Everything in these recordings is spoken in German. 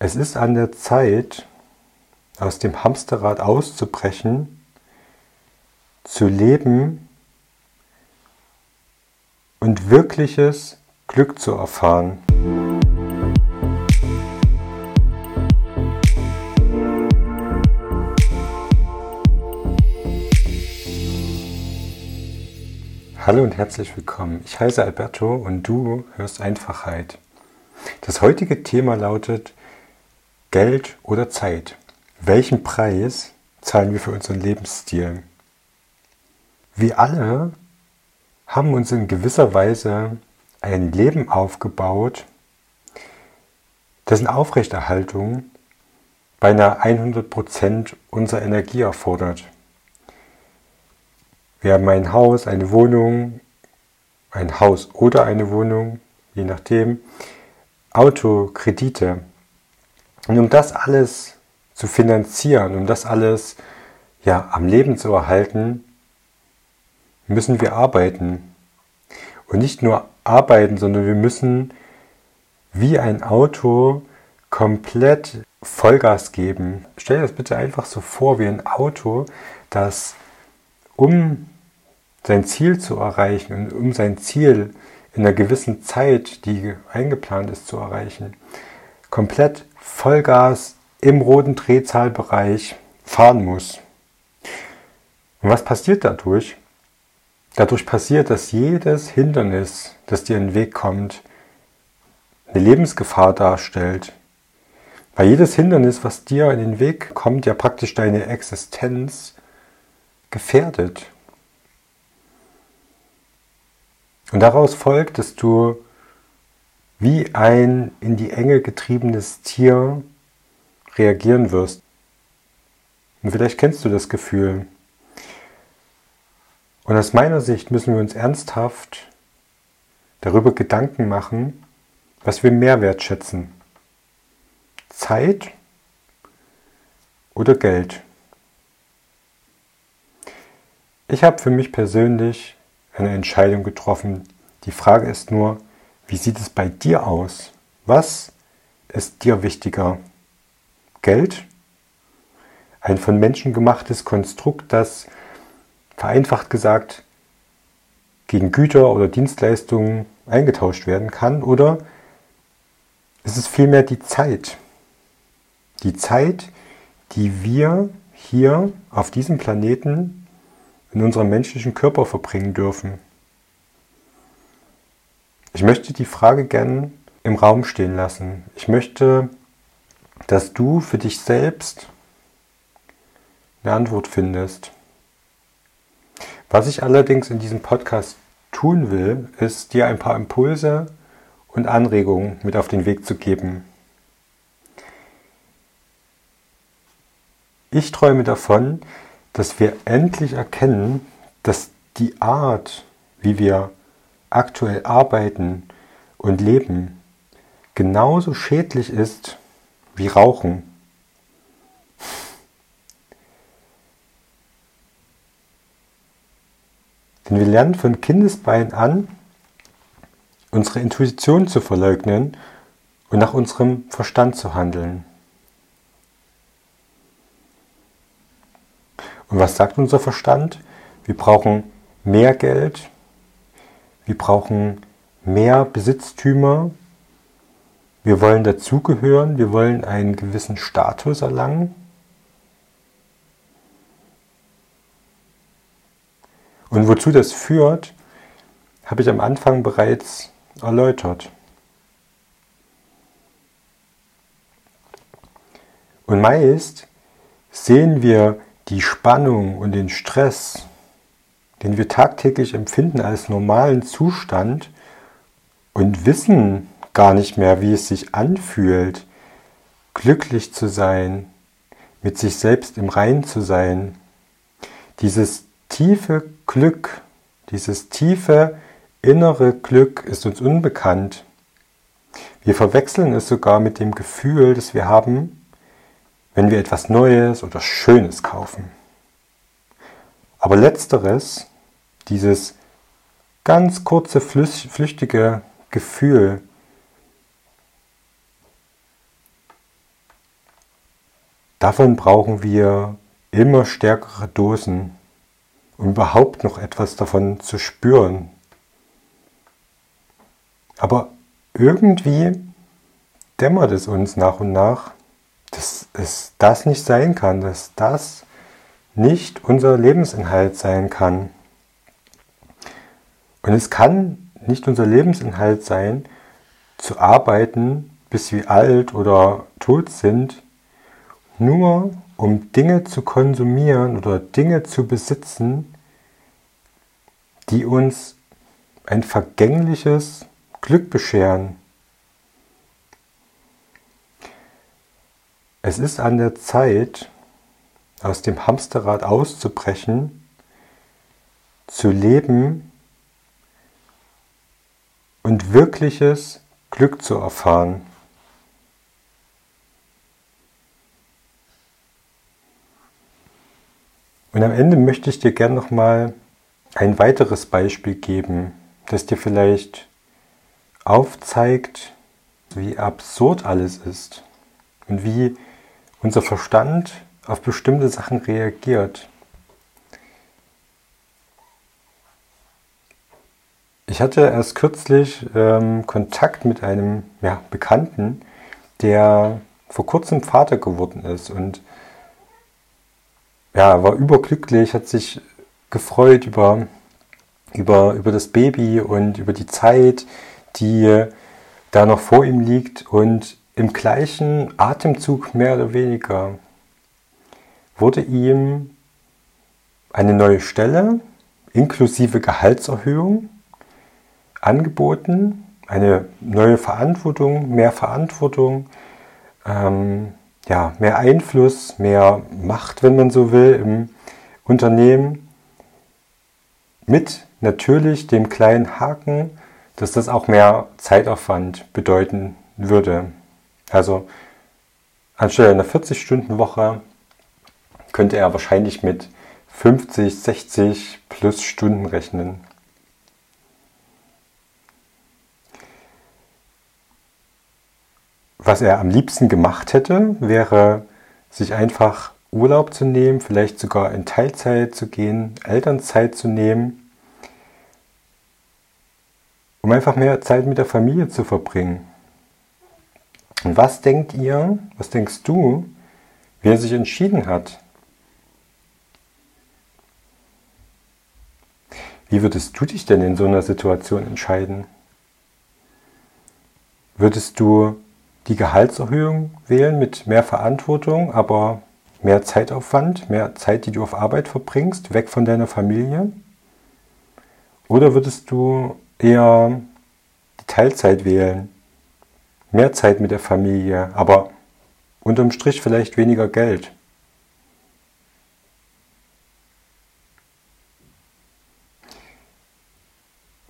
Es ist an der Zeit, aus dem Hamsterrad auszubrechen, zu leben und wirkliches Glück zu erfahren. Hallo und herzlich willkommen. Ich heiße Alberto und du hörst Einfachheit. Das heutige Thema lautet Geld oder Zeit. Welchen Preis zahlen wir für unseren Lebensstil? Wir alle haben uns in gewisser Weise ein Leben aufgebaut, dessen Aufrechterhaltung beinahe 100% unserer Energie erfordert. Wir haben ein Haus, eine Wohnung, ein Haus oder eine Wohnung, je nachdem, Auto, Kredite. Und um das alles zu finanzieren, um das alles ja, am Leben zu erhalten, müssen wir arbeiten. Und nicht nur arbeiten, sondern wir müssen wie ein Auto komplett Vollgas geben. Stell dir das bitte einfach so vor wie ein Auto, das um sein Ziel zu erreichen und um sein Ziel in einer gewissen Zeit, die eingeplant ist, zu erreichen, komplett Vollgas im roten Drehzahlbereich fahren muss. Und was passiert dadurch? Dadurch passiert, dass jedes Hindernis, das dir in den Weg kommt, eine Lebensgefahr darstellt. Weil jedes Hindernis, was dir in den Weg kommt, ja praktisch deine Existenz gefährdet. Und daraus folgt, dass du wie ein in die Enge getriebenes Tier reagieren wirst. Und vielleicht kennst du das Gefühl. Und aus meiner Sicht müssen wir uns ernsthaft darüber Gedanken machen, was wir mehr wertschätzen. Zeit oder Geld. Ich habe für mich persönlich eine Entscheidung getroffen. Die Frage ist nur, wie sieht es bei dir aus? Was ist dir wichtiger? Geld? Ein von Menschen gemachtes Konstrukt, das vereinfacht gesagt gegen Güter oder Dienstleistungen eingetauscht werden kann? Oder ist es vielmehr die Zeit? Die Zeit, die wir hier auf diesem Planeten in unserem menschlichen Körper verbringen dürfen. Ich möchte die Frage gern im Raum stehen lassen. Ich möchte, dass du für dich selbst eine Antwort findest. Was ich allerdings in diesem Podcast tun will, ist dir ein paar Impulse und Anregungen mit auf den Weg zu geben. Ich träume davon, dass wir endlich erkennen, dass die Art, wie wir aktuell arbeiten und leben, genauso schädlich ist wie Rauchen. Denn wir lernen von Kindesbein an, unsere Intuition zu verleugnen und nach unserem Verstand zu handeln. Und was sagt unser Verstand? Wir brauchen mehr Geld, wir brauchen mehr Besitztümer, wir wollen dazugehören, wir wollen einen gewissen Status erlangen. Und wozu das führt, habe ich am Anfang bereits erläutert. Und meist sehen wir die Spannung und den Stress, den wir tagtäglich empfinden als normalen Zustand und wissen gar nicht mehr, wie es sich anfühlt, glücklich zu sein, mit sich selbst im Rein zu sein. Dieses tiefe Glück, dieses tiefe innere Glück ist uns unbekannt. Wir verwechseln es sogar mit dem Gefühl, das wir haben, wenn wir etwas Neues oder Schönes kaufen. Aber letzteres, dieses ganz kurze, flüchtige Gefühl, davon brauchen wir immer stärkere Dosen, um überhaupt noch etwas davon zu spüren. Aber irgendwie dämmert es uns nach und nach, dass es das nicht sein kann, dass das nicht unser Lebensinhalt sein kann. Und es kann nicht unser Lebensinhalt sein, zu arbeiten, bis wir alt oder tot sind, nur um Dinge zu konsumieren oder Dinge zu besitzen, die uns ein vergängliches Glück bescheren. Es ist an der Zeit, aus dem Hamsterrad auszubrechen, zu leben und wirkliches Glück zu erfahren. Und am Ende möchte ich dir gerne noch mal ein weiteres Beispiel geben, das dir vielleicht aufzeigt, wie absurd alles ist und wie unser Verstand auf bestimmte Sachen reagiert. Ich hatte erst kürzlich ähm, Kontakt mit einem ja, Bekannten, der vor kurzem Vater geworden ist und ja, war überglücklich, hat sich gefreut über, über, über das Baby und über die Zeit, die da noch vor ihm liegt und im gleichen Atemzug mehr oder weniger wurde ihm eine neue Stelle inklusive Gehaltserhöhung angeboten, eine neue Verantwortung, mehr Verantwortung, ähm, ja, mehr Einfluss, mehr Macht, wenn man so will, im Unternehmen, mit natürlich dem kleinen Haken, dass das auch mehr Zeitaufwand bedeuten würde. Also anstelle einer 40-Stunden-Woche könnte er wahrscheinlich mit 50, 60 plus Stunden rechnen. Was er am liebsten gemacht hätte, wäre sich einfach Urlaub zu nehmen, vielleicht sogar in Teilzeit zu gehen, Elternzeit zu nehmen, um einfach mehr Zeit mit der Familie zu verbringen. Und was denkt ihr, was denkst du, wie er sich entschieden hat? Wie würdest du dich denn in so einer Situation entscheiden? Würdest du die Gehaltserhöhung wählen mit mehr Verantwortung, aber mehr Zeitaufwand, mehr Zeit, die du auf Arbeit verbringst, weg von deiner Familie? Oder würdest du eher die Teilzeit wählen, mehr Zeit mit der Familie, aber unterm Strich vielleicht weniger Geld?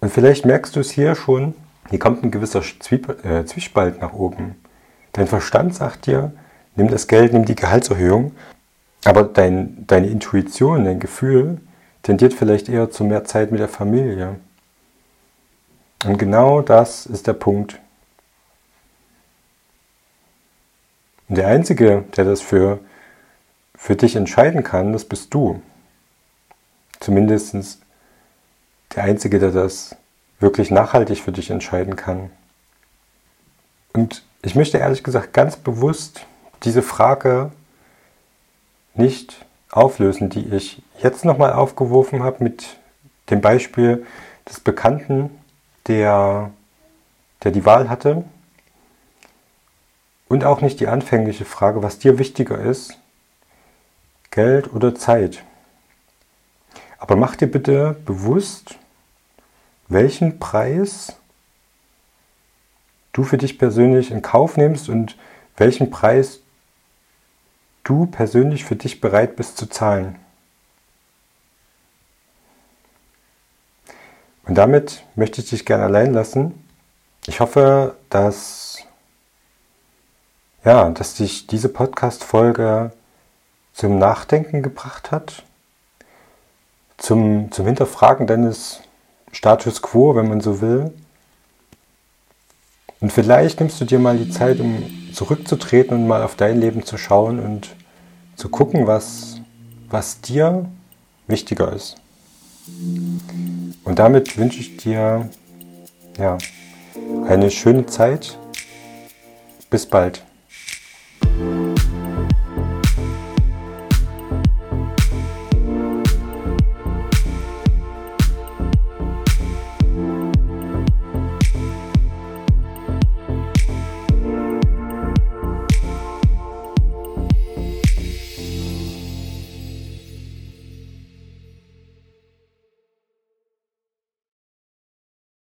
Und vielleicht merkst du es hier schon, hier kommt ein gewisser Zwieb äh, Zwiespalt nach oben. Dein Verstand sagt dir, nimm das Geld, nimm die Gehaltserhöhung, aber dein, deine Intuition, dein Gefühl tendiert vielleicht eher zu mehr Zeit mit der Familie. Und genau das ist der Punkt. Und der Einzige, der das für, für dich entscheiden kann, das bist du. Zumindest der Einzige, der das wirklich nachhaltig für dich entscheiden kann. Und ich möchte ehrlich gesagt ganz bewusst diese Frage nicht auflösen, die ich jetzt nochmal aufgeworfen habe mit dem Beispiel des Bekannten, der, der die Wahl hatte. Und auch nicht die anfängliche Frage, was dir wichtiger ist, Geld oder Zeit. Aber mach dir bitte bewusst, welchen Preis du für dich persönlich in Kauf nimmst und welchen Preis du persönlich für dich bereit bist zu zahlen. Und damit möchte ich dich gerne allein lassen. Ich hoffe, dass, ja, dass dich diese Podcast-Folge zum Nachdenken gebracht hat, zum, zum Hinterfragen deines Status quo, wenn man so will. Und vielleicht nimmst du dir mal die Zeit, um zurückzutreten und mal auf dein Leben zu schauen und zu gucken, was, was dir wichtiger ist. Und damit wünsche ich dir ja, eine schöne Zeit. Bis bald.